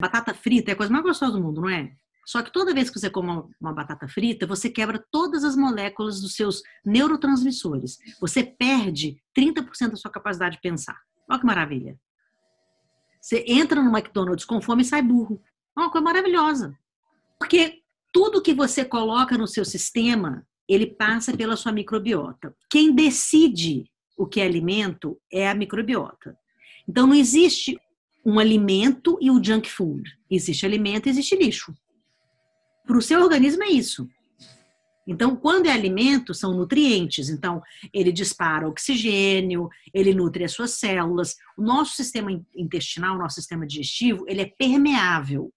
Batata frita é a coisa mais gostosa do mundo, não é? Só que toda vez que você come uma batata frita, você quebra todas as moléculas dos seus neurotransmissores. Você perde 30% da sua capacidade de pensar. Olha que maravilha. Você entra no McDonald's com fome e sai burro. É uma coisa maravilhosa. Porque tudo que você coloca no seu sistema, ele passa pela sua microbiota. Quem decide o que é alimento é a microbiota. Então não existe um alimento e o junk food. Existe alimento existe lixo. Para o seu organismo é isso. Então, quando é alimento, são nutrientes. Então, ele dispara oxigênio, ele nutre as suas células. O nosso sistema intestinal, o nosso sistema digestivo, ele é permeável.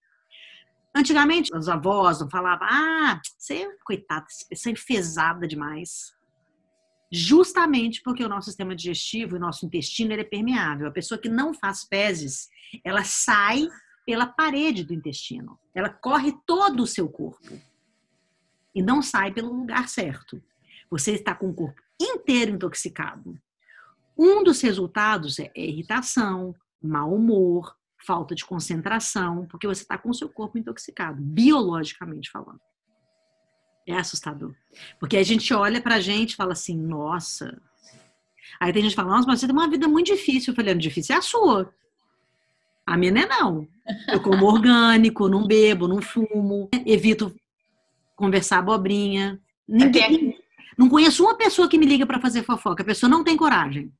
Antigamente, os avós não falavam, ah, você, coitada, você é enfesada demais. Justamente porque o nosso sistema digestivo, o nosso intestino, ele é permeável. A pessoa que não faz fezes, ela sai pela parede do intestino. Ela corre todo o seu corpo e não sai pelo lugar certo. Você está com o corpo inteiro intoxicado. Um dos resultados é irritação, mau humor, falta de concentração, porque você está com o seu corpo intoxicado, biologicamente falando. É assustador. Porque a gente olha pra gente e fala assim, nossa. Aí tem gente que fala, nossa, mas você tem uma vida muito difícil. Eu falei, difícil é a sua. A minha não é não. Eu como orgânico, não bebo, não fumo, evito conversar abobrinha. Ninguém, não conheço uma pessoa que me liga para fazer fofoca. A pessoa não tem coragem.